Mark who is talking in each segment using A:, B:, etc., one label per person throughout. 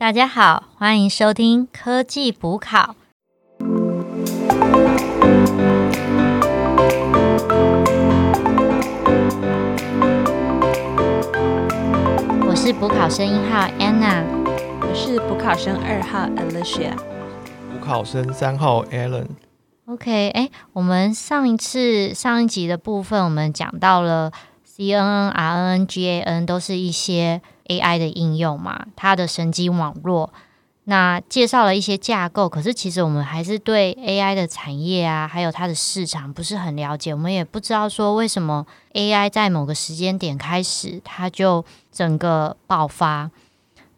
A: 大家好，欢迎收听科技补考。我是补考生一号 Anna，
B: 我是补考生二号 Alicia，
C: 补考生三号 Alan。
A: OK，哎，我们上一次上一集的部分，我们讲到了 CNN、RNN、GAN 都是一些 AI 的应用嘛，它的神经网络。那介绍了一些架构，可是其实我们还是对 AI 的产业啊，还有它的市场不是很了解。我们也不知道说为什么 AI 在某个时间点开始，它就整个爆发。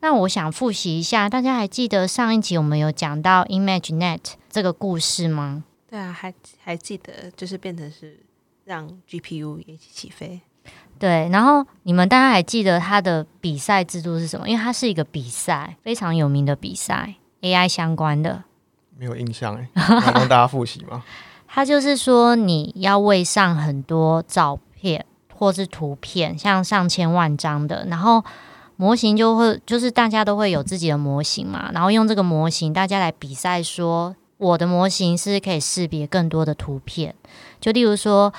A: 那我想复习一下，大家还记得上一集我们有讲到 ImageNet 这个故事吗？
B: 对啊，还还记得，就是变成是让 GPU 一起起飞。
A: 对，然后你们大家还记得它的比赛制度是什么？因为它是一个比赛，非常有名的比赛，AI 相关的。
C: 没有印象哎，要帮大家复习吗？
A: 它就是说你要喂上很多照片或是图片，像上千万张的，然后模型就会就是大家都会有自己的模型嘛，然后用这个模型大家来比赛，说我的模型是可以识别更多的图片，就例如说。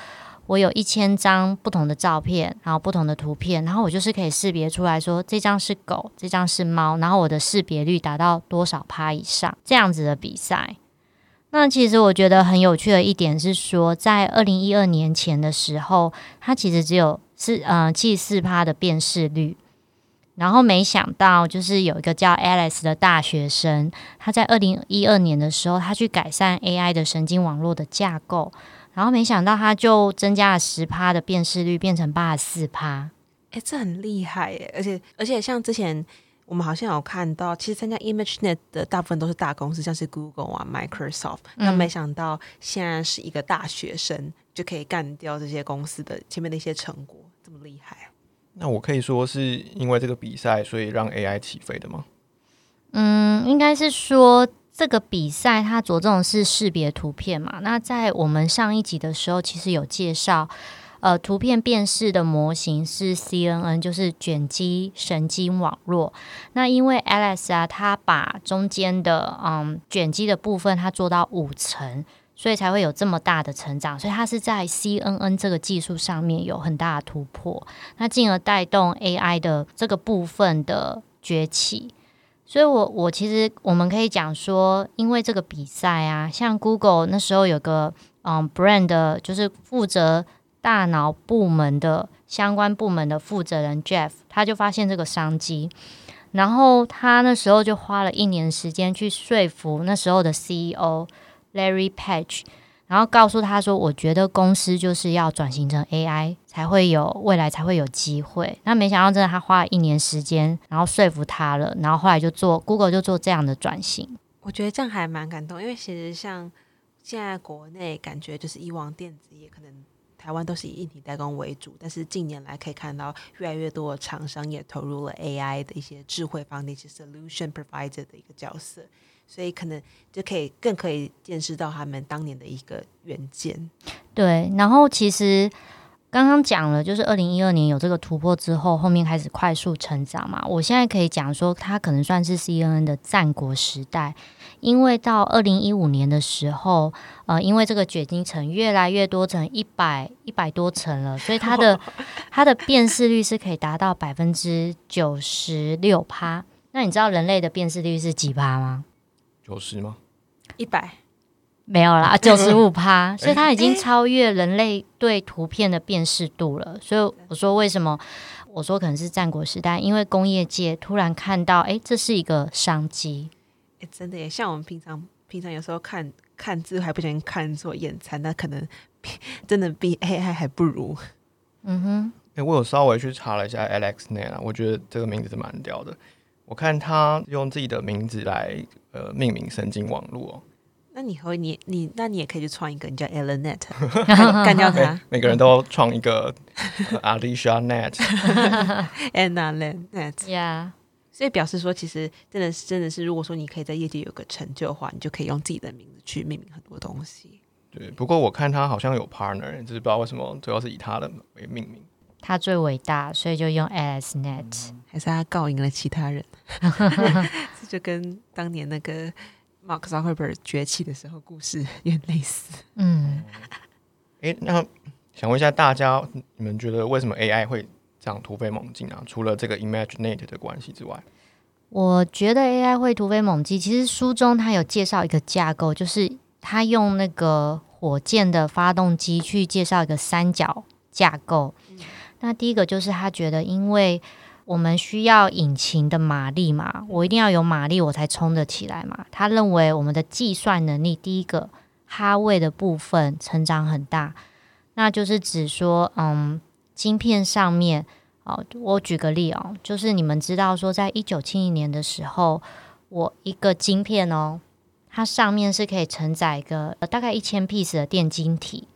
A: 我有一千张不同的照片，然后不同的图片，然后我就是可以识别出来说这张是狗，这张是猫，然后我的识别率达到多少趴以上这样子的比赛。那其实我觉得很有趣的一点是说，在二零一二年前的时候，它其实只有四呃七四趴的辨识率，然后没想到就是有一个叫 Alice 的大学生，他在二零一二年的时候，他去改善 AI 的神经网络的架构。然后没想到，它就增加了十趴的辨识率，变成八十四趴。
B: 哎，这很厉害耶！而且而且，像之前我们好像有看到，其实参加 ImageNet 的大部分都是大公司，像是 Google 啊、Microsoft。那没想到现在是一个大学生就可以干掉这些公司的前面的一些成果，这么厉害。
C: 那我可以说是因为这个比赛，所以让 AI 起飞的吗？
A: 嗯，应该是说。这个比赛它着重是识别图片嘛？那在我们上一集的时候，其实有介绍，呃，图片辨识的模型是 CNN，就是卷积神经网络。那因为 Alice 啊，它把中间的嗯卷积的部分它做到五层，所以才会有这么大的成长。所以它是在 CNN 这个技术上面有很大的突破，那进而带动 AI 的这个部分的崛起。所以，我我其实我们可以讲说，因为这个比赛啊，像 Google 那时候有个嗯 brand，就是负责大脑部门的相关部门的负责人 Jeff，他就发现这个商机，然后他那时候就花了一年时间去说服那时候的 CEO Larry Page。然后告诉他说：“我觉得公司就是要转型成 AI，才会有未来，才会有机会。”那没想到，真的他花了一年时间，然后说服他了。然后后来就做 Google 就做这样的转型。
B: 我觉得这样还蛮感动，因为其实像现在国内感觉就是以往电子业可能台湾都是以硬体代工为主，但是近年来可以看到越来越多的厂商也投入了 AI 的一些智慧方的，一些 solution provider 的一个角色。所以可能就可以更可以见识到他们当年的一个远见。
A: 对，然后其实刚刚讲了，就是二零一二年有这个突破之后，后面开始快速成长嘛。我现在可以讲说，它可能算是 CNN 的战国时代，因为到二零一五年的时候，呃，因为这个卷积层越来越多层，一百一百多层了，所以它的 它的辨识率是可以达到百分之九十六趴。那你知道人类的辨识率是几趴吗？
C: 九十吗？
B: 一百
A: 没有啦，九十五趴，所以它已经超越人类对图片的辨识度了。所以我说为什么？我说可能是战国时代，因为工业界突然看到，哎，这是一个商机。
B: 哎，真的耶！像我们平常平常有时候看看字还不小心看错眼馋，那可能 真的比 AI 还不如。
A: 嗯哼。
C: 哎，我有稍微去查了一下 AlexNet 啊，我觉得这个名字是蛮屌的。我看他用自己的名字来呃命名神经网络，
B: 那你和你你那你也可以去创一个，你叫 Elenet，干掉他。
C: 每个人都创一个 Alicia
B: Net，Anna
A: Net，Yeah。
B: 所以表示说，其实真的是真的是，如果说你可以在业界有个成就的话，你就可以用自己的名字去命名很多东西。
C: 对，不过我看他好像有 partner，就是不知道为什么主要是以他的为命名。
A: 他最伟大，所以就用 ASNet，
B: 还是他告赢了其他人？这就跟当年那个 Mark Zuckerberg 崛起的时候故事 有点类似。
A: 嗯，
C: 诶，那想问一下大家，你们觉得为什么 AI 会这样突飞猛进啊？除了这个 Imaginate 的关系之外，
A: 我觉得 AI 会突飞猛进。其实书中它有介绍一个架构，就是它用那个火箭的发动机去介绍一个三角架构。那第一个就是他觉得，因为我们需要引擎的马力嘛，我一定要有马力，我才冲得起来嘛。他认为我们的计算能力，第一个哈位的部分成长很大，那就是指说，嗯，晶片上面，哦，我举个例哦，就是你们知道说，在一九七零年的时候，我一个晶片哦，它上面是可以承载一个、呃、大概一千 piece 的电晶体。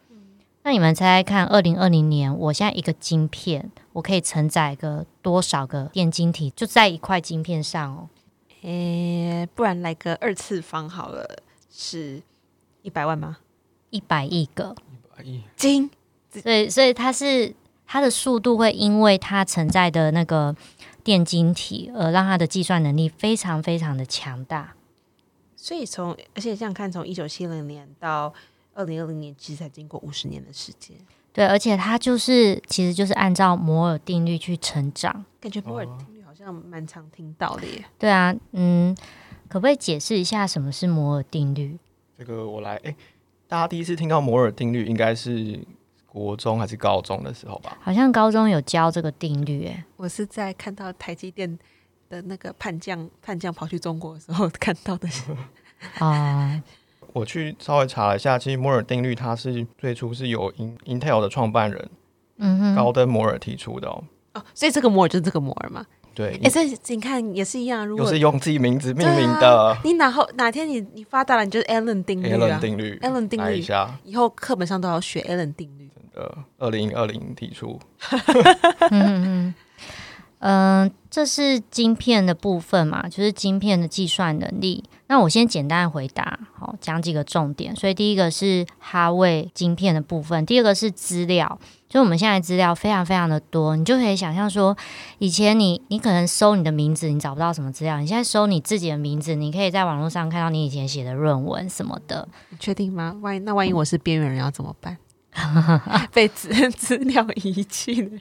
A: 那你们猜猜看，二零二零年，我现在一个晶片，我可以承载个多少个电晶体？就在一块晶片上哦。
B: 诶，不然来个二次方好了，是一百万吗？
A: 一百亿个，
C: 一百亿
B: 金
A: 所以所以它是它的速度会因为它承载的那个电晶体，而让它的计算能力非常非常的强大。
B: 所以从而且这样看，从一九七零年到二零二零年，其实才经过五十年的时间，
A: 对，而且它就是其实就是按照摩尔定律去成长。
B: 感觉摩尔定律好像蛮常听到的耶。
A: 对啊，嗯，可不可以解释一下什么是摩尔定律？
C: 这个我来，诶，大家第一次听到摩尔定律，应该是国中还是高中的时候吧？
A: 好像高中有教这个定律，诶，
B: 我是在看到台积电的那个叛将叛将跑去中国的时候看到的。
A: 哦，
C: 我去稍微查了一下，其实摩尔定律它是最初是由 In Intel 的创办人
A: 嗯哼，
C: 高登摩尔提出的哦。
B: 哦，所以这个摩尔就是这个摩尔嘛？
C: 对，
B: 哎、所以你看也是一样，如果
C: 又是用自己名字命名的
B: 啊你哪后哪天你你发达了，你就是 Allen 定律
C: Allen
B: 啊
C: 定律。
B: ，Allen 定律，
C: 一下，
B: 以后课本上都要学 Allen 定律。
C: 真的，二零二零提出，
A: 嗯嗯嗯，这是晶片的部分嘛，就是晶片的计算能力。那我先简单回答，好，讲几个重点。所以第一个是哈位晶片的部分，第二个是资料，就我们现在资料非常非常的多，你就可以想象说，以前你你可能搜你的名字，你找不到什么资料，你现在搜你自己的名字，你可以在网络上看到你以前写的论文什么的。
B: 你确定吗？万一那万一我是边缘人要怎么办？被资 资料遗弃的，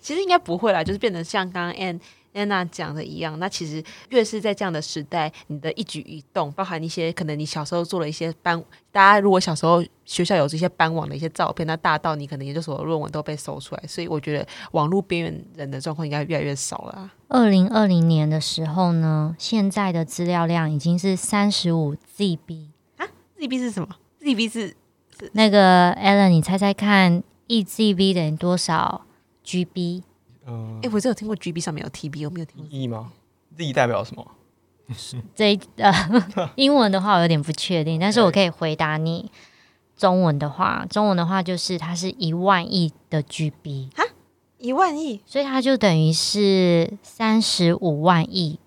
B: 其实应该不会啦，就是变得像刚刚 Ann Anna 讲的一样。那其实越是在这样的时代，你的一举一动，包含一些可能你小时候做了一些班，大家如果小时候学校有这些班网的一些照片，那大到你可能研究所的论文都被搜出来，所以我觉得网络边缘人的状况应该越来越少了啊。
A: 二零二零年的时候呢，现在的资料量已经是三十五 ZB 啊。
B: ZB 是什么？ZB 是
A: 那个 Alan，你猜猜看，，eGB 等于多少 GB？
C: 嗯
B: 哎、，我只有听过 GB 上面有 TB，我没有听过。
C: ，E 吗？Z 代表什么？
A: 这呃，英文的话我有点不确定，但是我可以回答你。中文的话，中文的话就是它是一万亿的 GB，啊
B: 一万亿，
A: 所以它就等于是三十五万亿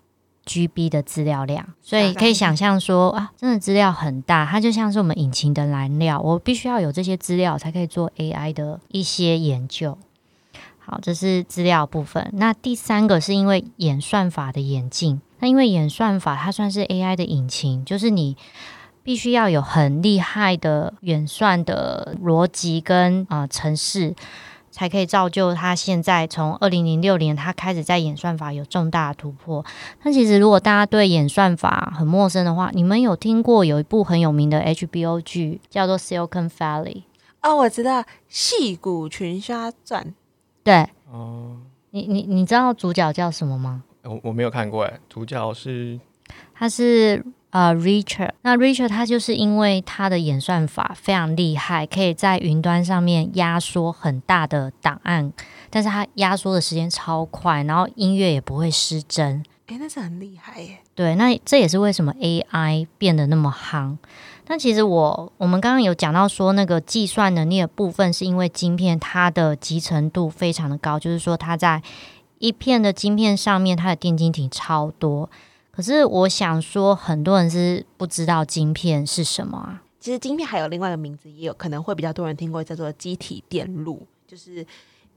A: GB 的资料量，所以可以想象说啊，真的资料很大，它就像是我们引擎的燃料，我必须要有这些资料才可以做 AI 的一些研究。好，这是资料部分。那第三个是因为演算法的演进，那因为演算法它算是 AI 的引擎，就是你必须要有很厉害的演算的逻辑跟啊、呃、程式。才可以造就他现在从二零零六年他开始在演算法有重大的突破。那其实如果大家对演算法很陌生的话，你们有听过有一部很有名的 HBO 剧叫做《Silicon Valley》？
B: 哦，我知道《戏骨群侠传》。
A: 对
C: 哦，
A: 你，你你知道主角叫什么吗？
C: 我我没有看过，哎，主角是
A: 他是呃 Richard，那 Richard 他就是因为他的演算法非常厉害，可以在云端上面压缩很大的档案，但是他压缩的时间超快，然后音乐也不会失真。
B: 哎，那是很厉害耶！
A: 对，那这也是为什么 AI 变得那么夯。但其实我我们刚刚有讲到说，那个计算能力的部分，是因为晶片它的集成度非常的高，就是说它在一片的晶片上面，它的电晶体超多。可是我想说，很多人是不知道晶片是什么啊。
B: 其实晶片还有另外一个名字，也有可能会比较多人听过，叫做机体电路，就是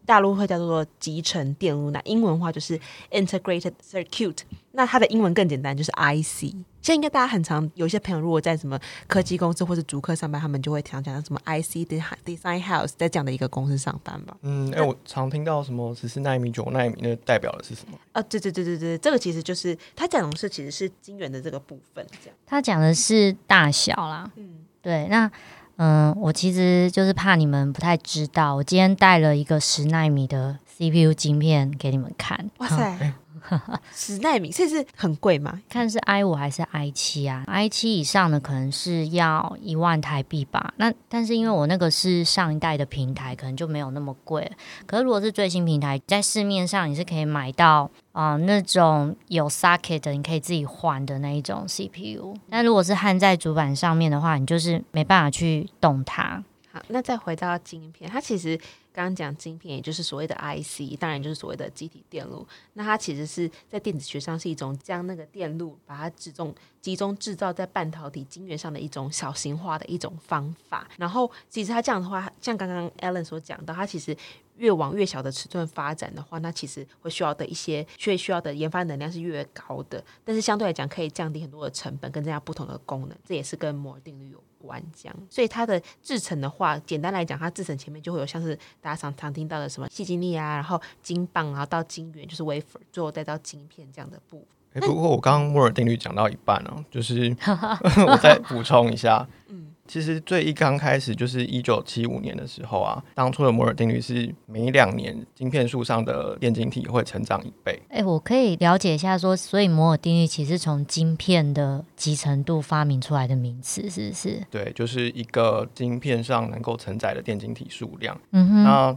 B: 大陆会叫做集成电路。那英文话就是 integrated circuit。那它的英文更简单，就是 IC。现在应该大家很常有些朋友如果在什么科技公司或者主客上班，他们就会常讲什么 IC Design House 在这样的一个公司上班吧。
C: 嗯，哎、我常听到什么十四纳米、九纳米，那代表的是什么？
B: 啊，对对对对对，这个其实就是他讲的是其实是晶圆的这个部分，这样。
A: 他讲的是大小啦，
B: 嗯，
A: 对，那嗯，我其实就是怕你们不太知道，我今天带了一个十纳米的 CPU 晶片给你们看。
B: 哇塞，十纳米，这是很贵吗？
A: 看是 i 五还是 i 七啊？i 七以上的可能是要一万台币吧。那但是因为我那个是上一代的平台，可能就没有那么贵。可是如果是最新平台，在市面上你是可以买到啊、那种有 socket 的，你可以自己换的那一种 CPU。但如果是焊在主板上面的话，你就是没办法去动它。
B: 好，那再回到晶片，它其实刚刚讲晶片，也就是所谓的 IC，当然就是所谓的机体电路。那它其实是在电子学上是一种将那个电路把它集中集中制造在半导体晶圆上的一种小型化的一种方法。然后其实它这样的话，像刚刚 Alan 所讲到，它其实越往越小的尺寸发展的话，那其实会需要的一些需需要的研发能量是越高的，但是相对来讲可以降低很多的成本，跟增加不同的功能，这也是跟摩尔定律有。这样，所以它的制成的话，简单来讲，它制成前面就会有像是大家常常听到的什么细晶粒啊，然后晶棒然后，到晶圆就是 wafer，最后再到晶片这样的部分。
C: 哎、不过我刚刚摩尔定律讲到一半啊，就是 我再补充一下，
B: 嗯
C: 其实最一刚开始就是一九七五年的时候啊，当初的摩尔定律是每两年晶片数上的电晶体会成长一倍。
A: 哎，我可以了解一下说，所以摩尔定律其实是从晶片的集成度发明出来的名词，是不是？
C: 对，就是一个晶片上能够承载的电晶体数量。
A: 嗯哼，
C: 那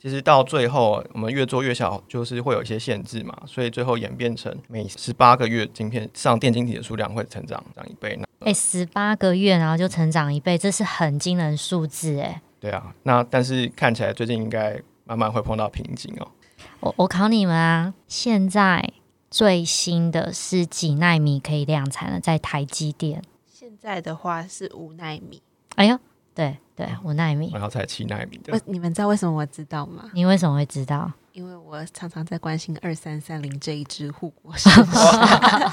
C: 其实到最后，我们越做越小，就是会有一些限制嘛，所以最后演变成每十八个月晶片上电晶体的数量会成长长一倍。那
A: 哎，十八个月然后就成长一倍，这是很惊人数字哎。
C: 对啊，那但是看起来最近应该慢慢会碰到瓶颈哦。
A: 我我考你们啊，现在最新的是几纳米可以量产了？在台积电。
B: 现在的话是五纳米。
A: 哎呦，对对，五纳米
C: 然。后才七纳米的
B: 我，你们知道为什么我知道吗？
A: 你为什么会知道？
B: 因为我常常在关心二三三零这一支护国 神山。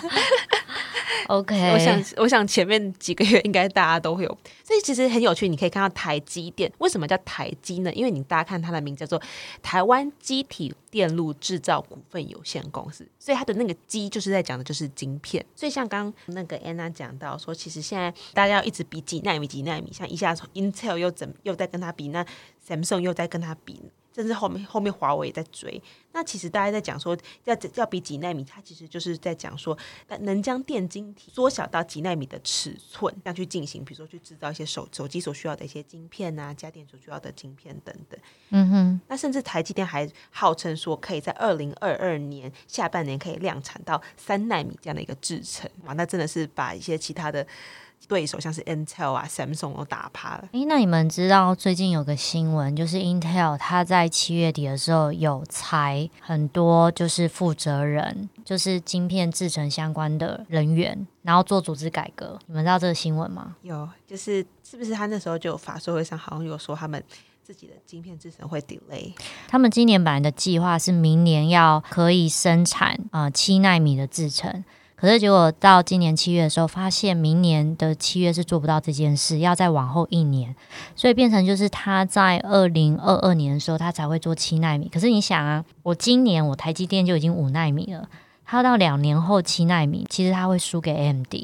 A: OK，
B: 我想，我想前面几个月应该大家都会有，所以其实很有趣。你可以看到台积电为什么叫台积呢？因为你大家看它的名字叫做台湾机体电路制造股份有限公司，所以它的那个“机”就是在讲的就是晶片。所以像刚那个 Anna 讲到说，其实现在大家要一直比几纳米几纳米，像一下从 Intel 又怎又在跟它比，那 Samsung 又在跟它比。甚至后面后面华为也在追，那其实大家在讲说要要比几纳米，它其实就是在讲说，能将电晶体缩小到几纳米的尺寸，这样去进行，比如说去制造一些手手机所需要的一些晶片啊，家电所需要的晶片等等。
A: 嗯哼，
B: 那甚至台积电还号称说，可以在二零二二年下半年可以量产到三纳米这样的一个制程，哇，那真的是把一些其他的对手，像是 Intel 啊、Samsung 都打趴了。
A: 诶，那你们知道最近有个新闻，就是 Intel 它在七月底的时候有裁很多，就是负责人，就是晶片制成相关的人员，然后做组织改革。你们知道这个新闻吗？
B: 有，就是是不是他那时候就有法说会上好像有说他们自己的晶片制成会 delay，
A: 他们今年本来的计划是明年要可以生产啊七纳米的制程，可是结果到今年七月的时候，发现明年的七月是做不到这件事，要再往后一年，所以变成就是他在二零二二年的时候，他才会做七纳米。可是你想啊，我今年我台积电就已经五纳米了，他到两年后七纳米，其实他会输给 AMD。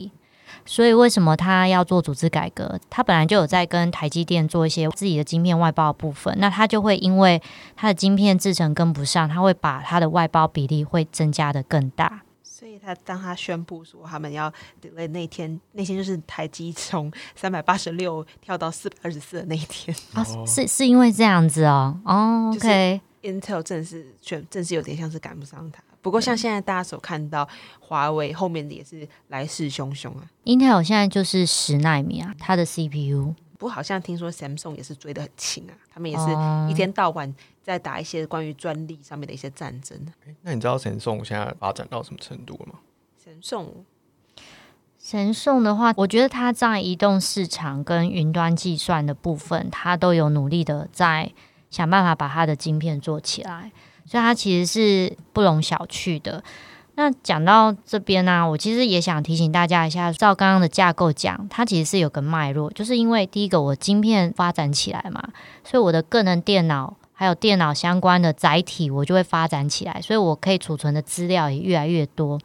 A: 所以为什么他要做组织改革？他本来就有在跟台积电做一些自己的晶片外包部分，那他就会因为他的晶片制程跟不上，他会把他的外包比例会增加的更大。
B: 所以他当他宣布说他们要 delay 那天，那天就是台积从三百八十六跳到四百二十四的那一天。
A: 啊
C: 哦，
A: 是是因为这样子哦，哦，OK，、
B: ，Intel 正是宣正是有点像是赶不上他。不过像现在大家所看到，华为后面的也是来势汹汹啊。
A: Intel 现在就是十纳米啊，它的 CPU
B: 不过好像听说 Samsung 也是追得很勤啊，他们也是
A: 哦。
B: 一天到晚在打一些关于专利上面的一些战争。
C: 诶那你知道神送现在发展到什么程度了吗
B: ？Samsung
A: 神送的话，我觉得它在移动市场跟云端计算的部分，它都有努力的在想办法把它的晶片做起来，所以它其实是不容小觑的。那讲到这边呢、我其实也想提醒大家一下，照刚刚的架构讲，它其实是有个脉络，就是因为第一个我晶片发展起来嘛，所以我的个人电脑还有电脑相关的载体，我就会发展起来，所以我可以储存的资料也越来越多。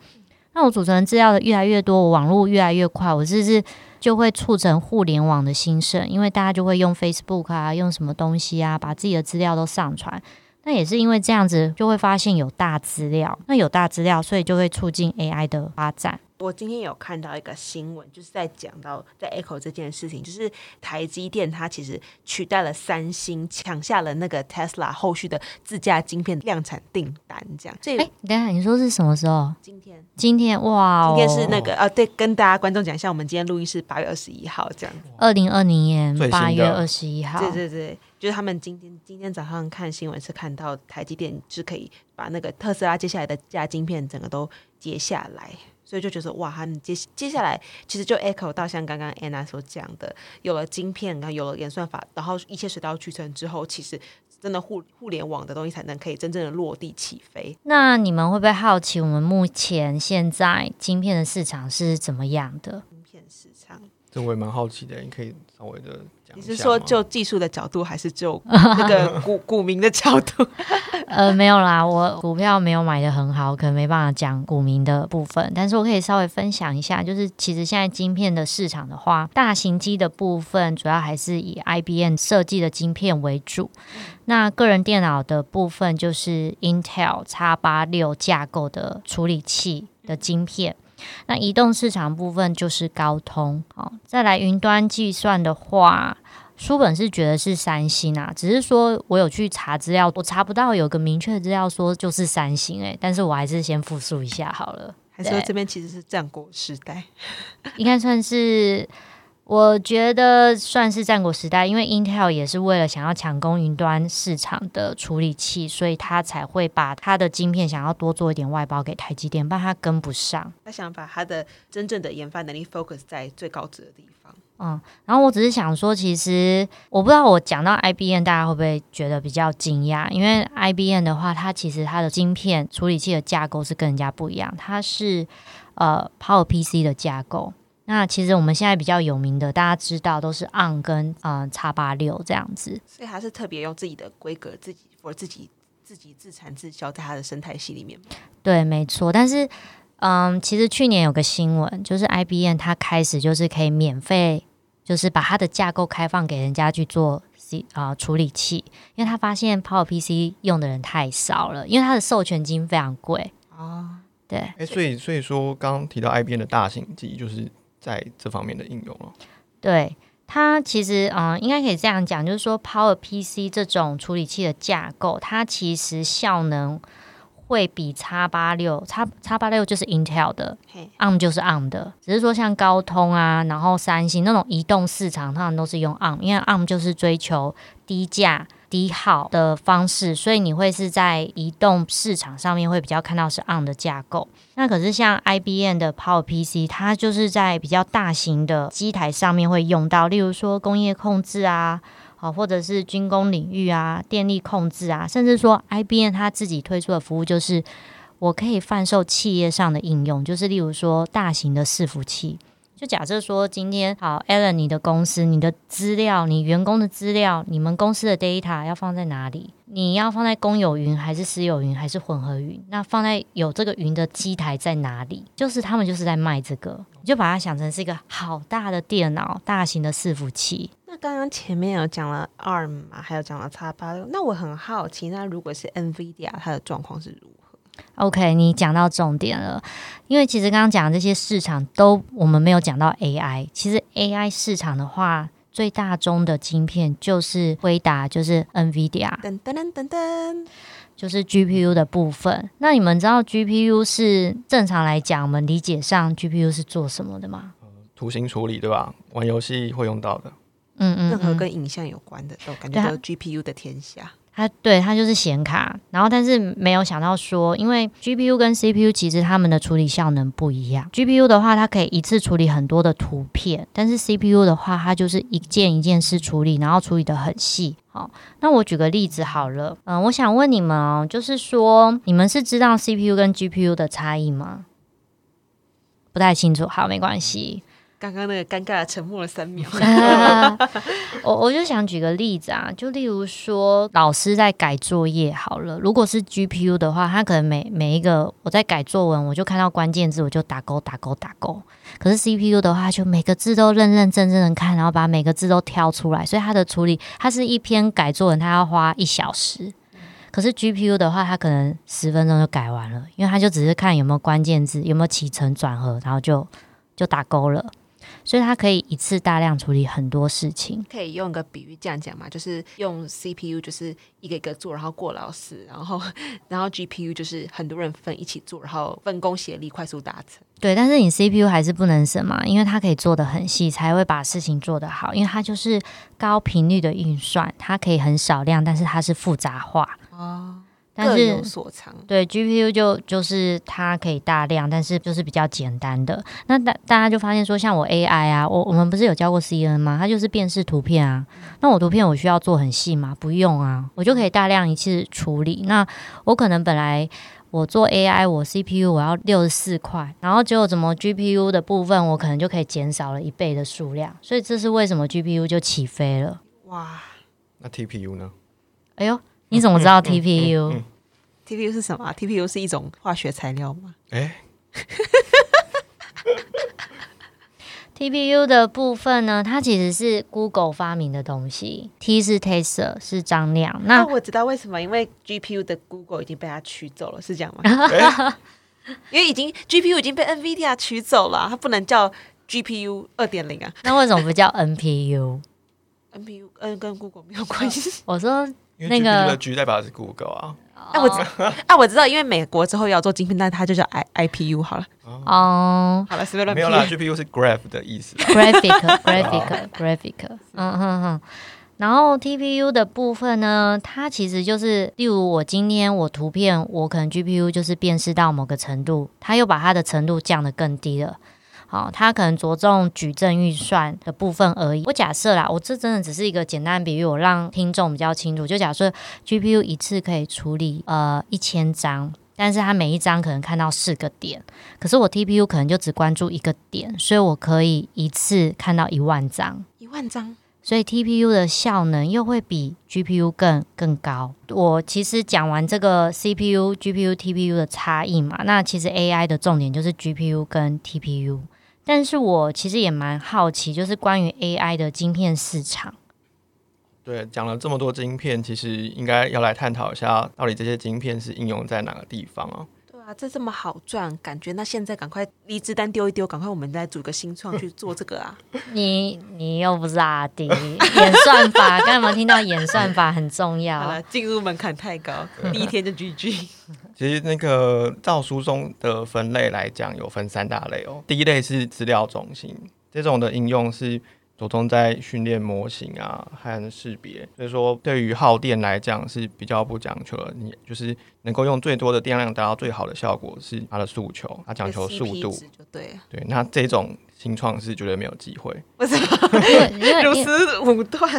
A: 那我储存的资料的越来越多，我网络越来越快，我是不是就会促成互联网的兴盛？因为大家就会用 Facebook 啊，用什么东西啊，把自己的资料都上传。那也是因为这样子，就会发现有大资料，那有大资料，所以就会促进 AI 的发展。
B: 我今天有看到一个新闻，就是在讲到在 Echo 这件事情，就是台积电它其实取代了三星，抢下了那个 Tesla 后续的自家晶片量产订单，这样。所以
A: 哎、等一下，你说是什么时候？
B: 今天
A: 今天哇、哦，
B: 今天是那个呃，对，跟大家观众讲一下，我们今天录音是八月二十一号这样子。
A: 二零二零年八月二十一号。
B: 对对对，就是他们今天今天早上看新闻是看到台积电是可以把那个特斯拉接下来的价晶片整个都接下来，所以就觉得哇，他们接接下来其实就 echo 到像刚刚 Anna 所讲的，有了晶片，然后有了演算法，然后一切水到渠成之后，其实真的互互联网的东西才能可以真正的落地起飞。
A: 那你们会不会好奇，我们目前现在晶片的市场是怎么样的？
B: 晶片市场，
C: 这我也蛮好奇的，你可以稍微的
B: 你是说就技术的角度，还是就那个 股股民的角度？
A: 呃，没有啦，我股票没有买的很好，可能没办法讲股民的部分，但是我可以稍微分享一下，就是其实现在晶片的市场的话，大型机的部分主要还是以 IBM 设计的晶片为主，那个人电脑的部分就是 Intel x 八六架构的处理器的晶片。那移动市场部分就是高通，好，再来云端计算的话，书本是觉得是三星啊，只是说我有去查资料，我查不到有个明确的资料说就是三星诶、但是我还是先复述一下好了，
B: 还是说这边其实是战国时代？
A: 应该算是。我觉得算是战国时代，因为 Intel 也是为了想要抢攻云端市场的处理器，所以他才会把他的晶片想要多做一点外包给台积电，不然他跟不上。
B: 他想把他的真正的研发能力 focus 在最高值的地方。
A: 嗯，然后我只是想说，其实我不知道我讲到 IBM，大家会不会觉得比较惊讶？因为 IBM 的话，它其实它的晶片处理器的架构是跟人家不一样，它是呃 PowerPC 的架构。那其实我们现在比较有名的，大家知道都是 ARM 跟嗯叉八六这样子。
B: 所以他是特别用自己的规格，自己 for 自己自己自产自销，在他的生态系里面。
A: 对，没错。但是，嗯，其实去年有个新闻，就是 IBM 它开始就是可以免费，就是把它的架构开放给人家去做 C 啊、处理器，因为他发现 PowerPC 用的人太少了，因为它的授权金非常贵。
B: 哦，
A: 对，
C: 哎、所以所以说刚刚提到 IBM 的大型机，就是在这方面的应用哦。
A: 对。它其实，嗯，应该可以这样讲，就是说，PowerPC 这种处理器的架构，它其实效能会比叉八六、叉叉八六就是 Intel 的，ARM 就是 ARM 的，只是说像高通啊，然后三星那种移动市场，通常都是用 ARM，因为 ARM 就是追求低价、低耗的方式，所以你会是在移动市场上面会比较看到是 ARM 的架构。那可是像 IBM 的 PowerPC，它就是在比较大型的机台上面会用到，例如说工业控制啊。好，或者是军工领域啊、电力控制啊，甚至说 IBM 它自己推出的服务就是我可以贩售企业上的应用，就是例如说大型的伺服器。就假设说今天好，Alan，你的公司、你的资料、你员工的资料、你们公司的 data 要放在哪里？你要放在公有云还是私有云还是混合云？那放在有这个云的机台在哪里？就是他们就是在卖这个，你就把它想成是一个好大的电脑、大型的伺服器。
B: 那刚刚前面有讲了 ARM 嘛，还有讲了 x 八六，那我很好奇，那如果是 NVIDIA，它的状况是如何？
A: OK，你讲到重点了，因为其实刚刚讲的这些市场都我们没有讲到 AI。其实 AI 市场的话，最大宗的晶片就是辉达，就是 NVIDIA，
B: 噔噔噔噔噔，
A: 就是 GPU 的部分。那你们知道 GPU 是正常来讲，我们理解上 GPU 是做什么的吗？
C: 图形处理对吧？玩游戏会用到的。
A: 嗯嗯
B: 任何
A: 嗯，
B: 跟影像有关的，都感觉都是 GPU 的天下。
A: 它对它就是显卡，然后但是没有想到说，因为 GPU 跟 CPU 其实它们的处理效能不一样。GPU 的话，它可以一次处理很多的图片，但是 CPU 的话，它就是一件一件事处理，然后处理的很细。好，那我举个例子好了，嗯、我想问你们哦，就是说你们是知道 CPU 跟 GPU 的差异吗？不太清楚，好，没关系。
B: 刚刚那个尴尬的沉默了三秒，
A: 我我就想举个例子啊，就例如说老师在改作业好了，如果是 GPU 的话，他可能每每一个我在改作文，我就看到关键字，我就打勾打勾打勾。可是 CPU 的话，就每个字都认认真真的看，然后把每个字都挑出来，所以它的处理，它是一篇改作文，它要花一小时。可是 GPU 的话，它可能十分钟就改完了，因为它就只是看有没有关键字，有没有起承转合，然后就就打勾了。所以它可以一次大量处理很多事情。
B: 可以用个比喻这样讲嘛，就是用 CPU 就是一个一个做，然后过劳死，然后然后 GPU 就是很多人分一起做，然后分工协力，快速达成。
A: 对，但是你 CPU 还是不能省嘛，因为它可以做的很细，才会把事情做得好。因为它就是高频率的运算，它可以很少量，但是它是复杂化。
B: 哦，
A: 但
B: 各有
A: 是
B: 所长。
A: 对 GPU 就就是它可以大量，但是就是比较简单的。那大大家就发现说，像我 AI 啊，我我们不是有教过 CNN 吗？它就是辨识图片啊。那我图片我需要做很细吗？不用啊，我就可以大量一次处理。那我可能本来我做 AI，我 CPU 我要六十四块，然后结果怎么 GPU 的部分我可能就可以减少了一倍的数量，所以这是为什么 GPU 就起飞了。
B: 哇
C: 那 TPU 呢？
A: 哎呦，你怎么知道 TPU？
C: 嗯
B: ，TPU 是什么啊？TPU 是一种化学材料吗？
C: 哎、
A: TPU 的部分呢，它其实是 Google 发明的东西，T 是 Tester 是张亮，那、
B: 那我知道为什么，因为 GPU 的 Google 已经被它取走了，是这样吗？
C: 哎
B: 因为已经 GPU 已经被 NVIDIA 取走了，它不能叫 GPU 二点零啊。
A: 那为什么不叫
B: NPU？NPU 嗯跟 Google 没有关系
A: 我说
C: 因为
A: 那
C: 代表的是 Google 啊。
B: 哎我知啊，我知道，因为美国之后要做晶片，那它就叫 I IPU 好了。
A: 哦、
B: 好了，随便乱
C: 没有啦。，GPU 是 Graph 的意思 啊。
A: graphic graphic graphic，嗯哼哼。然后 TPU 的部分呢，它其实就是，例如我今天我图片，我可能 GPU 就是辨识到某个程度，它又把它的程度降得更低了。好，它可能着重矩阵预算的部分而已。我假设啦，我这真的只是一个简单的比喻，我让听众比较清楚。就假设 GPU 一次可以处理呃一千张，但是它每一张可能看到四个点，可是我 TPU 可能就只关注一个点，所以我可以一次看到一万张。
B: 一万张，
A: 所以 TPU 的效能又会比 GPU 更更高。我其实讲完这个 CPU、GPU、TPU 的差异嘛，那其实 AI 的重点就是 GPU 跟 TPU。但是我其实也蛮好奇，就是关于 AI 的晶片市场。
C: 对，讲了这么多晶片，其实应该要来探讨一下，到底这些晶片是应用在哪个地方啊？
B: 对啊，这这么好赚，感觉那现在赶快离职单丢一丢，赶快我们再组个新创去做这个啊！
A: 你你又不是阿迪，演算法，刚才有没有听到演算法很重
B: 好
A: 要
B: 了，？进入门槛太高，第一天就 GG。
C: 其实那个照书中的分类来讲，有分三大类哦。第一类是资料中心，这种的应用是着重在训练模型啊和识别，所以说对于耗电来讲是比较不讲求的。你就是能够用最多的电量达到最好的效果是它的诉求，它讲求速度。
B: 就对了，
C: 对，那这种新创是绝对没有机会。
B: 为什么
A: 因为？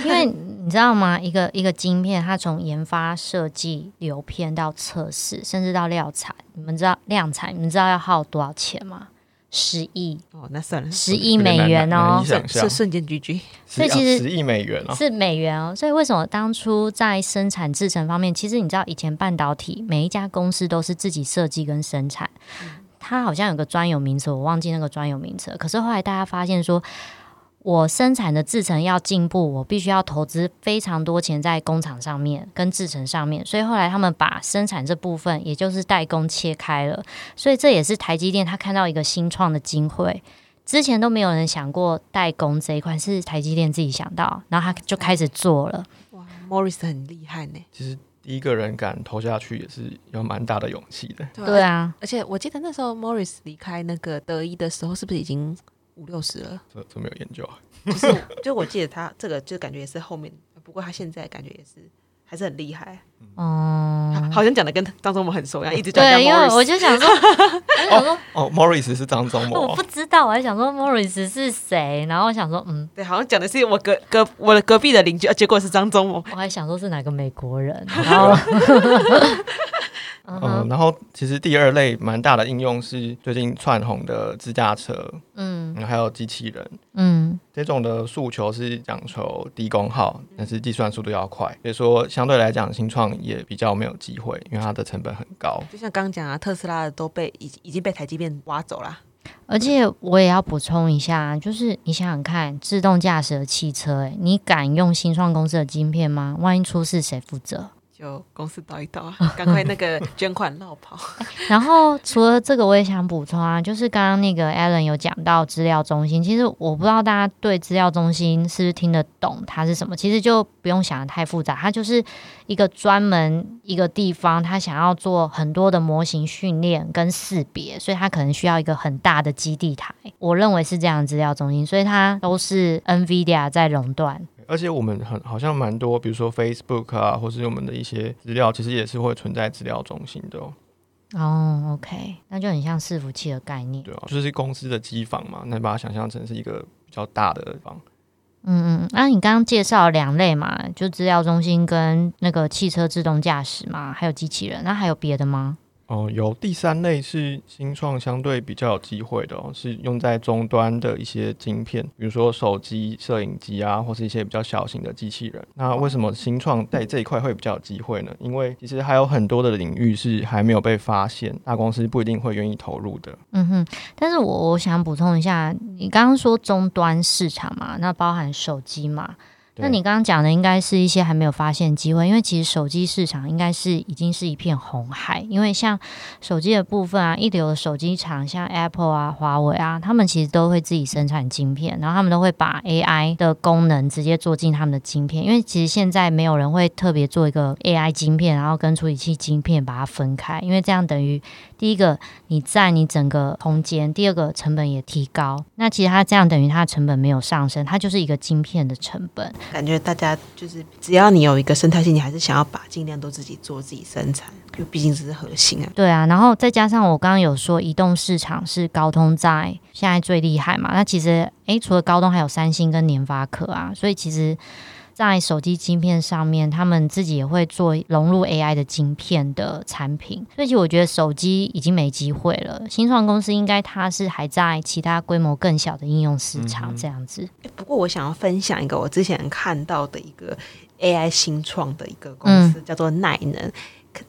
A: 因为你知道吗？一个一个晶片，它从研发、设计、流片到测试，甚至到量产，你们知道量产，你们知道要耗多少钱吗？十亿，
B: 哦，那算了，
A: 十亿美元哦
C: 难以，想
B: 瞬间 GG。
A: 所以其实
C: 十亿美元哦，
A: 是美元哦。所以为什么当初在生产制程方面，其实你知道以前半导体每一家公司都是自己设计跟生产，它好像有个专有名词，我忘记那个专有名词了。可是后来大家发现说。我生产的制程要进步，我必须要投资非常多钱在工厂上面跟制程上面，所以后来他们把生产这部分，也就是代工切开了，所以这也是台积电他看到一个新创的机会。之前都没有人想过代工这一块，是台积电自己想到，然后他就开始做了。
B: 哇，Morris 很厉害呢。
C: 其实第一个人敢投下去也是有蛮大的勇气的。
A: 对啊，
B: 而且我记得那时候 Morris 离开那个德一的时候，是不是已经五六十了？
C: 这这没有研究啊。
B: 就是就我记得他这个就感觉也是后面，不过他现在感觉也是还是很厉害。
A: 哦、
B: 好好像讲的跟张忠谋很熟一样，一直讲
A: 对，因为我就想说，我想说
C: 哦，Morris 是张忠谋
A: 我不，知道，我还想说 Morris 是谁，然后我想说，嗯，
B: 对，好像讲的是我隔隔我的隔壁的邻居，啊结果是张忠谋。
A: 我还想说是哪个美国人，然后，嗯
C: 然后其实第二类蛮大的应用是最近窜红的自驾车，
A: 嗯。
C: 嗯，还有机器人。
A: 嗯。
C: 这种的诉求是讲求低功耗，但是计算速度要快，所以说相对来讲，新创也比较没有机会，因为它的成本很高。
B: 就像刚刚讲啊，特斯拉的都被已已经被台积电挖走了。
A: 而且我也要补充一下，就是你想想看，自动驾驶的汽车、欸，你敢用新创公司的晶片吗？万一出事谁负责？
B: 就公司倒一倒啊，赶快那个 捐款绕跑。
A: 然后除了这个，我也想补充啊，就是刚刚那个 Alan 有讲到资料中心，其实我不知道大家对资料中心是不是听得懂它是什么，其实就不用想的太复杂，它就是一个专门一个地方，他想要做很多的模型训练跟识别，所以它可能需要一个很大的基地台，我认为是这样的资料中心，所以它都是 NVIDIA 在垄断。
C: 而且我们很好像蛮多，比如说 Facebook 啊，或是我们的一些资料，其实也是会存在资料中心的、哦。
A: 哦，OK，那就很像伺服器的概念。
C: 对啊，就是公司的机房嘛，那你把它想象成是一个比较大的房。
A: 嗯嗯，那、你刚刚介绍两类嘛，就资料中心跟那个汽车自动驾驶嘛，还有机器人，那还有别的吗？
C: 哦，有第三类是新创相对比较有机会的哦，是用在终端的一些晶片，比如说手机、摄影机啊，或是一些比较小型的机器人。那为什么新创在这一块会比较有机会呢？因为其实还有很多的领域是还没有被发现，大公司不一定会愿意投入的。
A: 嗯哼，但是我我想补充一下，你刚刚说终端市场嘛，那包含手机嘛。那你刚刚讲的应该是一些还没有发现机会，因为其实手机市场应该是已经是一片红海，因为像手机的部分啊，一流的手机厂像 Apple 啊、华为啊，他们其实都会自己生产晶片，然后他们都会把 AI 的功能直接做进他们的晶片，因为其实现在没有人会特别做一个 AI 晶片，然后跟处理器晶片把它分开，因为这样等于第一个你占你整个空间，第二个成本也提高，那其实它这样等于它的成本没有上升，它就是一个晶片的成本。
B: 感觉大家就是只要你有一个生态系，你还是想要把尽量都自己做自己生产，因为毕竟这是核心啊。
A: 对啊，然后再加上我刚刚有说，移动市场是高通在现在最厉害嘛？那其实诶，除了高通，还有三星跟联发科啊，所以其实。在手机晶片上面，他们自己也会做融入 AI 的晶片的产品，所以其实我觉得手机已经没机会了。新创公司应该它是还在其他规模更小的应用市场这样子。
B: 诶不过我想要分享一个我之前看到的一个 AI 新创的一个公司，叫做耐能，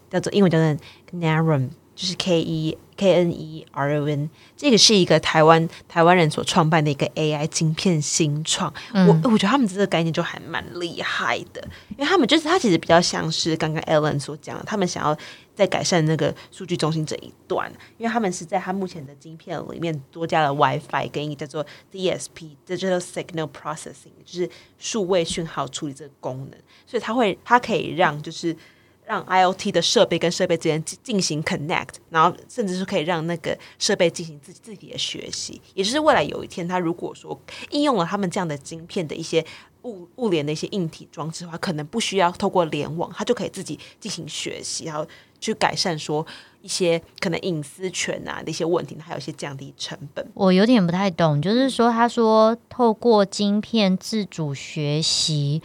B: 叫做英文叫做 Neron，就是 K E K N E R O N，这个是一个台湾台湾人所创办的一个 AI 晶片新创。
A: 嗯
B: 我我觉得他们这个概念就还蛮厉害的，因为他们就是他其实比较像是刚刚 Alan 所讲的，他们想要在改善那个数据中心这一段，因为他们是在他目前的晶片里面多加了 WiFi 跟一个叫做 DSP Digital Signal Processing，就是数位讯号处理这个功能，所以它会它可以让就是。让 IOT 的设备跟设备之间进行 connect，然后甚至是可以让那个设备进行自己自己的学习，也就是未来有一天，它如果说应用了他们这样的晶片的一些物物联的一些硬体装置的话，可能不需要透过联网，它就可以自己进行学习，然后去改善说一些可能隐私权啊的一些问题，还有一些降低成本。
A: 我有点不太懂，就是说，他说透过晶片自主学习，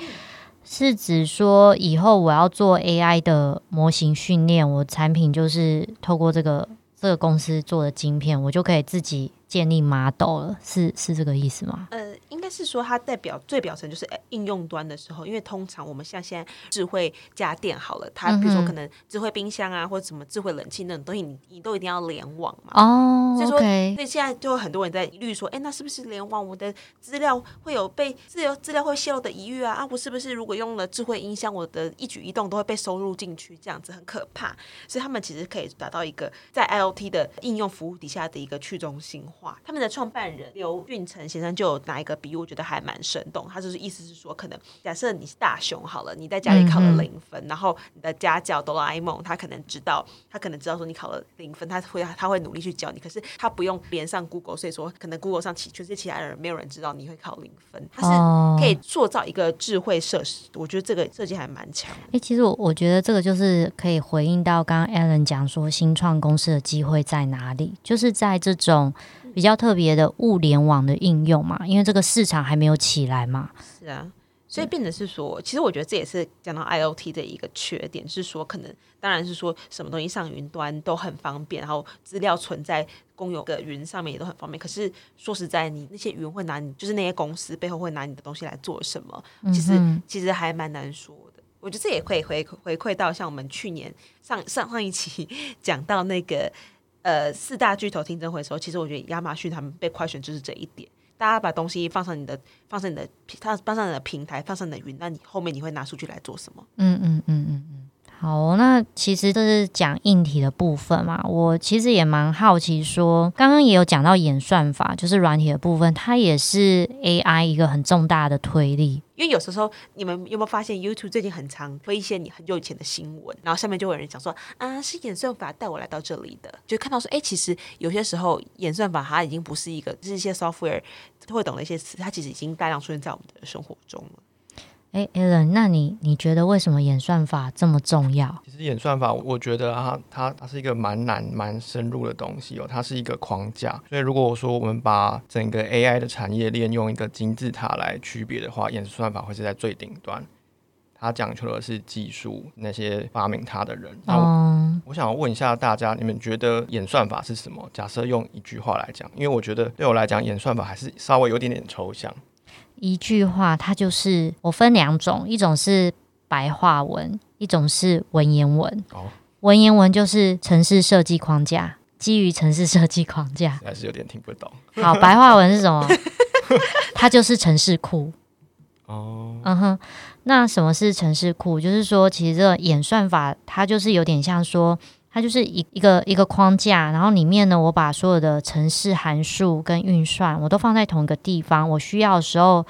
A: 是指说以后我要做 AI 的模型训练，我产品就是透过这个这个公司做的晶片，我就可以自己建立 model 了，是是这个意思吗？
B: 呃，应该是说它代表最表层就是呃应用端的时候，因为通常我们像现在智慧家电好了，它比如说可能智慧冰箱啊，或者什么智慧冷气那种东西，你你都一定要联网嘛。
A: 哦
B: 所以说所以现在就有很多人在疑虑说，哎，那是不是联网我的资料会有被自由资料会泄露的疑虑啊？啊，我是不是如果用了智慧音箱，我的一举一动都会被收入进去，这样子很可怕。所以他们其实可以达到一个在 IOT 的应用服务底下的一个去中心化。他们的创办人刘运成先生就有拿一个比喻，我觉得还蛮生动。他就是意思是说，可能假设你是大雄好了，你在家里考了零分，然后你的家教哆啦 A 梦，他可能知道，他可能知道说你考了零分，他会他会努力去教你，可是他不用连上 Google，所以说可能 Google 上其全世界其他人没有人知道你会考零分，他是可以塑造一个智慧设施。我觉得这个设计还蛮强。
A: 哎，其实我我觉得这个就是可以回应到刚刚 Alan 讲说新创公司的机会在哪里，就是在这种。比较特别的物联网的应用嘛，因为这个市场还没有起来嘛。
B: 是啊，所以变得是说，其实我觉得这也是讲到 IOT 的一个缺点，是说可能当然是说什么东西上云端都很方便，然后资料存在公有的云上面也都很方便。可是说实在，你那些云会拿你，就是那些公司背后会拿你的东西来做什么？其实其实还蛮难说的。我觉得这也可以回回馈到像我们去年上上上一期 讲到那个。呃，四大巨头听证会的时候，其实我觉得亚马逊他们被快选就是这一点。大家把东西放上你的，放上你的，它放上你的平台，放上你的云，那你后面你会拿数据来做什么？
A: 嗯嗯嗯嗯嗯。好，那其实这是讲硬体的部分嘛。我其实也蛮好奇，说刚刚也有讲到演算法，就是软体的部分，它也是 AI 一个很重大的推力。
B: 因为有时候你们有没有发现，YouTube 最近很常推一些你很久以前的新闻，然后下面就有人讲说啊，是演算法带我来到这里的，就看到说，哎，其实有些时候演算法它已经不是一个，就是一些 software 会懂的一些词，它其实已经大量出现在我们的生活中了。
A: 哎，Allen，那你你觉得为什么演算法这么重要？
C: 其实演算法，我觉得它它它是一个蛮难蛮深入的东西哦，它是一个框架。所以如果我说我们把整个 AI 的产业链用一个金字塔来区别的话，演算法会是在最顶端。它讲求的是技术，那些发明它的人。哦，我想问一下大家，你们觉得演算法是什么？假设用一句话来讲，因为我觉得对我来讲，演算法还是稍微有点点抽象。
A: 一句话，它就是我分两种，一种是白话文，一种是文言文。哦，文言文就是城市设计框架，基于城市设计框架，
C: 还是有点听不懂。
A: 好，白话文是什么？它就是城市库。哦，嗯哼，那什么是城市库？就是说，其实这个演算法，它就是有点像说。它就是一一个一个框架，然后里面呢，我把所有的程式函数跟运算，我都放在同一个地方。我需要的时候，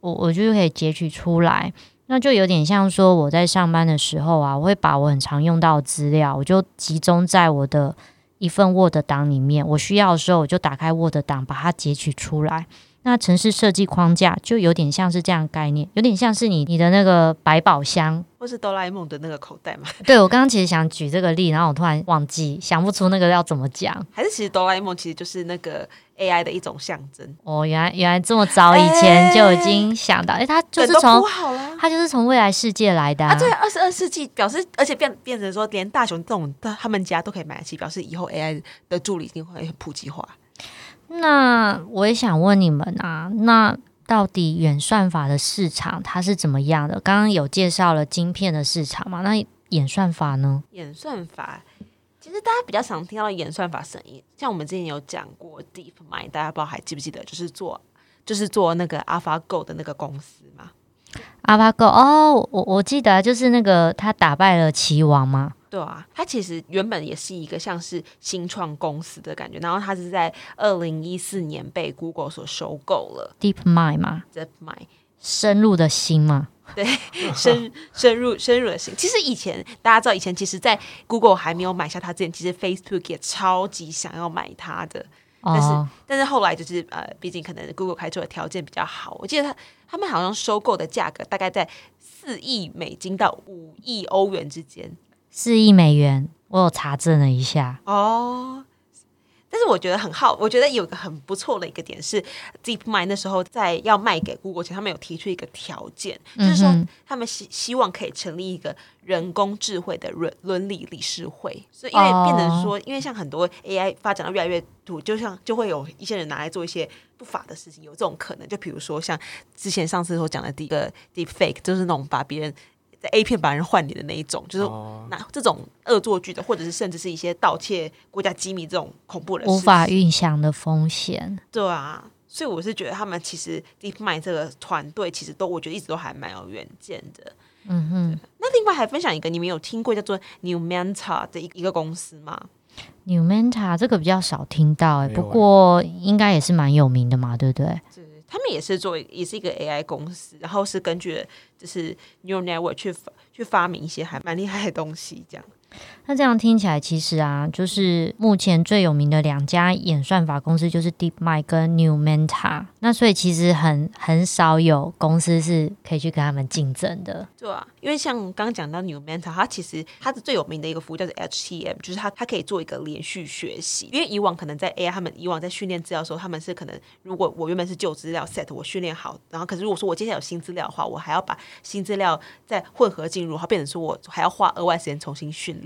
A: 我我就可以截取出来。那就有点像说我在上班的时候啊，我会把我很常用到的资料，我就集中在我的一份 Word 档里面。我需要的时候，我就打开 Word 档，把它截取出来。那城市设计框架就有点像是这样概念，有点像是你你的那个百宝箱，
B: 或是哆啦 A 梦的那个口袋嘛。
A: 对，我刚刚其实想举这个例，然后我突然忘记，想不出那个要怎么讲。
B: 还是其实哆啦 A 梦其实就是那个 AI 的一种象征。
A: 哦，原来原来这么早以前就已经想到，哎，他就是从他就是从未来世界来的
B: 啊。对，二十二世纪表示，而且变变成说，连大雄这种他们家都可以买得起，表示以后 AI 的助理一定会很普及化。
A: 那我也想问你们啊，那到底演算法的市场它是怎么样的？刚刚有介绍了晶片的市场嘛？那演算法呢？
B: 演算法其实大家比较常听到演算法声音，像我们之前有讲过 DeepMind，大家不知道还记不记得？就是做就是做那个 AlphaGo 的那个公司嘛。
A: AlphaGo 哦，我我记得就是那个他打败了棋王嘛。
B: 对啊，它其实原本也是一个像是新创公司的感觉，然后它是在二零一四年被 Google 所收购了。
A: DeepMind 嘛
B: ，DeepMind
A: 深入的心嘛，
B: 对，深深入深入的心。其实以前大家知道，以前其实，在 Google 还没有买下它之前，其实 Facebook 也超级想要买它的，但是但是后来就是呃，毕竟可能 Google 开出的条件比较好，我记得他他们好像收购的价格大概在四亿美金到五亿欧元之间。
A: 四亿美元，我有查证了一下
B: 哦。但是我觉得很好，我觉得有一个很不错的一个点是，DeepMind 那时候在要卖给 Google 前，他们有提出一个条件，就是说他们希希望可以成立一个人工智慧的伦伦理理事会。所以因为变成说，因为像很多 AI 发展的越来越多，就像就会有一些人拿来做一些不法的事情，有这种可能。就比如说像之前上次所讲的第一个 Deepfake，就是那种把别人。在 A 片把人换脸的那一种，就是那这种恶作剧的，或者是甚至是一些盗窃国家机密这种恐怖的，
A: 无法预想的风险。
B: 对啊，所以我是觉得他们其实 DeepMind 这个团队其实都，我觉得一直都还蛮有远见的。嗯哼。那另外还分享一个，你们有听过叫做 New Manta 的一一个公司吗
A: ？New Manta 这个比较少听到，哎，不过应该也是蛮有名的嘛，对不对？
B: 他们也是做也是一个 AI 公司，然后是根据就是 neural network 去去发明一些还蛮厉害的东西，这样。
A: 那这样听起来，其实啊，就是目前最有名的两家演算法公司就是 DeepMind 跟 NewMenta。那所以其实很很少有公司是可以去跟他们竞争的。
B: 对啊，因为像刚刚讲到 Newmeta，它其实它的最有名的一个服务叫做 HTM，就是它它可以做一个连续学习。因为以往可能在 AI 他们以往在训练资料的时候，他们是可能如果我原本是旧资料 set 我训练好，然后可是如果说我接下来有新资料的话，我还要把新资料再混合进入，然后变成说我还要花额外时间重新训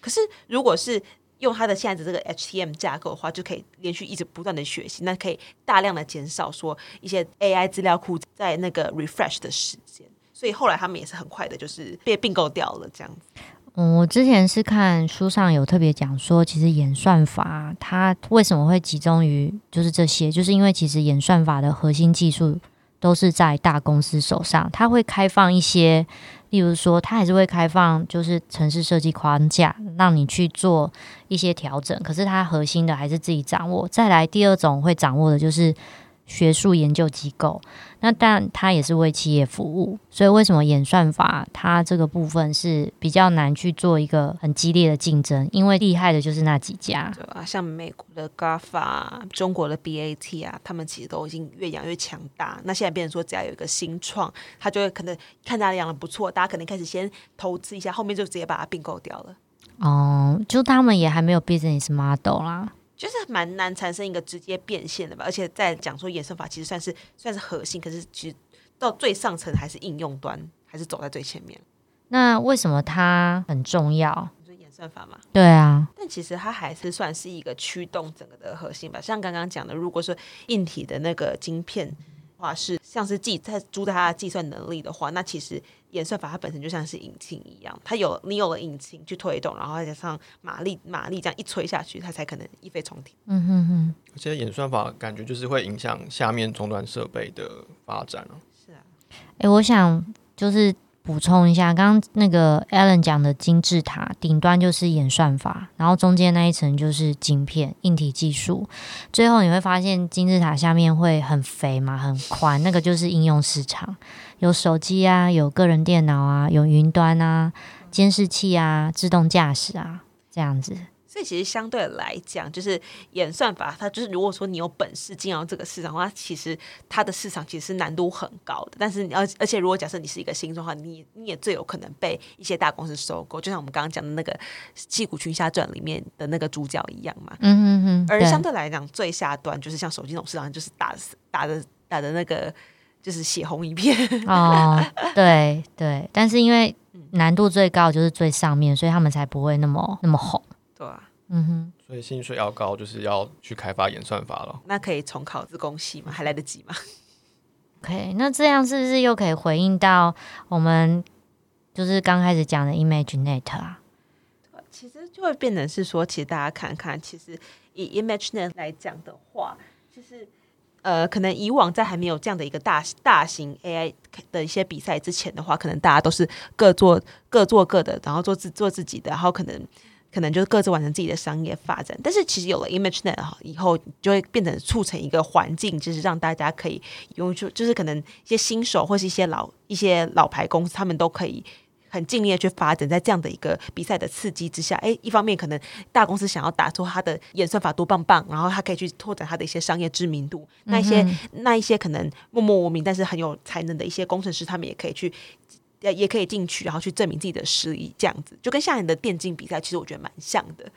B: 可是如果是用它的现在的这个 HTM 架构的话，就可以连续一直不断的学习，那可以大量的减少说一些 AI 资料库在那个 refresh 的时间。所以后来他们也是很快的，就是被并购掉了这样子。
A: 嗯，我之前是看书上有特别讲说，其实演算法它为什么会集中于就是这些，就是因为其实演算法的核心技术都是在大公司手上，它会开放一些。例如说，它还是会开放，就是城市设计框架，让你去做一些调整。可是它核心的还是自己掌握。再来，第二种会掌握的就是学术研究机构。那但它也是为企业服务，所以为什么演算法它这个部分是比较难去做一个很激烈的竞争？因为厉害的就是那几家，
B: 对啊，像美国的 GAFA、中国的 BAT 啊，他们其实都已经越养越强大。那现在变成说，只要有一个新创，他就会可能看他养的不错，大家可能开始先投资一下，后面就直接把它并购掉了。
A: 哦，就他们也还没有 business model 啦。
B: 就是蛮难产生一个直接变现的吧，而且在讲说演算法其实算是算是核心，可是其实到最上层还是应用端，还是走在最前面。
A: 那为什么它很重要？
B: 你说演算法嘛？
A: 对啊，
B: 但其实它还是算是一个驱动整个的核心吧。像刚刚讲的，如果说硬体的那个晶片。话是像是计在主宰它的计算能力的话，那其实演算法它本身就像是引擎一样，它有你有了引擎去推动，然后再加上马力马力这样一吹下去，它才可能一飞冲天。
A: 嗯哼哼。
C: 而且演算法感觉就是会影响下面终端设备的发展哦。
B: 是啊。
A: 哎，我想就是。补充一下，刚刚那个 Alan 讲的金字塔顶端就是演算法，然后中间那一层就是晶片、硬体技术，最后你会发现金字塔下面会很肥嘛，很宽，那个就是应用市场，有手机啊，有个人电脑啊，有云端啊，监视器啊，自动驾驶啊，这样子。
B: 所以其实相对来讲，就是演算法，它就是如果说你有本事进到这个市场的话，其实它的市场其实难度很高的。但是你要，而且如果假设你是一个新创的话，你你也最有可能被一些大公司收购，就像我们刚刚讲的那个《戏骨群侠传》里面的那个主角一样嘛。
A: 嗯嗯嗯。
B: 而相对来讲，最下端就是像手机那种市场，就是打打的打的那个就是血红一片。
A: 哦，对对。但是因为难度最高就是最上面，所以他们才不会那么那么红。
B: 对啊，
A: 嗯哼，
C: 所以薪水要高，就是要去开发演算法了。
B: 那可以重考自工系吗？还来得及吗？
A: OK，那这样是不是又可以回应到我们就是刚开始讲的 ImageNet 啊？
B: 其实就会变成是说，其实大家看看，其实以 ImageNet 来讲的话，就是呃，可能以往在还没有这样的一个大大型 AI 的一些比赛之前的话，可能大家都是各做各做各的，然后做自做自己的，然后可能。可能就是各自完成自己的商业发展，但是其实有了 ImageNet 哈，以后就会变成促成一个环境，就是让大家可以用就就是可能一些新手或是一些老一些老牌公司，他们都可以很尽力的去发展，在这样的一个比赛的刺激之下，哎，一方面可能大公司想要打出它的演算法多棒棒，然后它可以去拓展它的一些商业知名度，那一些那一些可能默默无名但是很有才能的一些工程师，他们也可以去。也也可以进去，然后去证明自己的实力，这样子就跟下年的电竞比赛，其实我觉得蛮像的。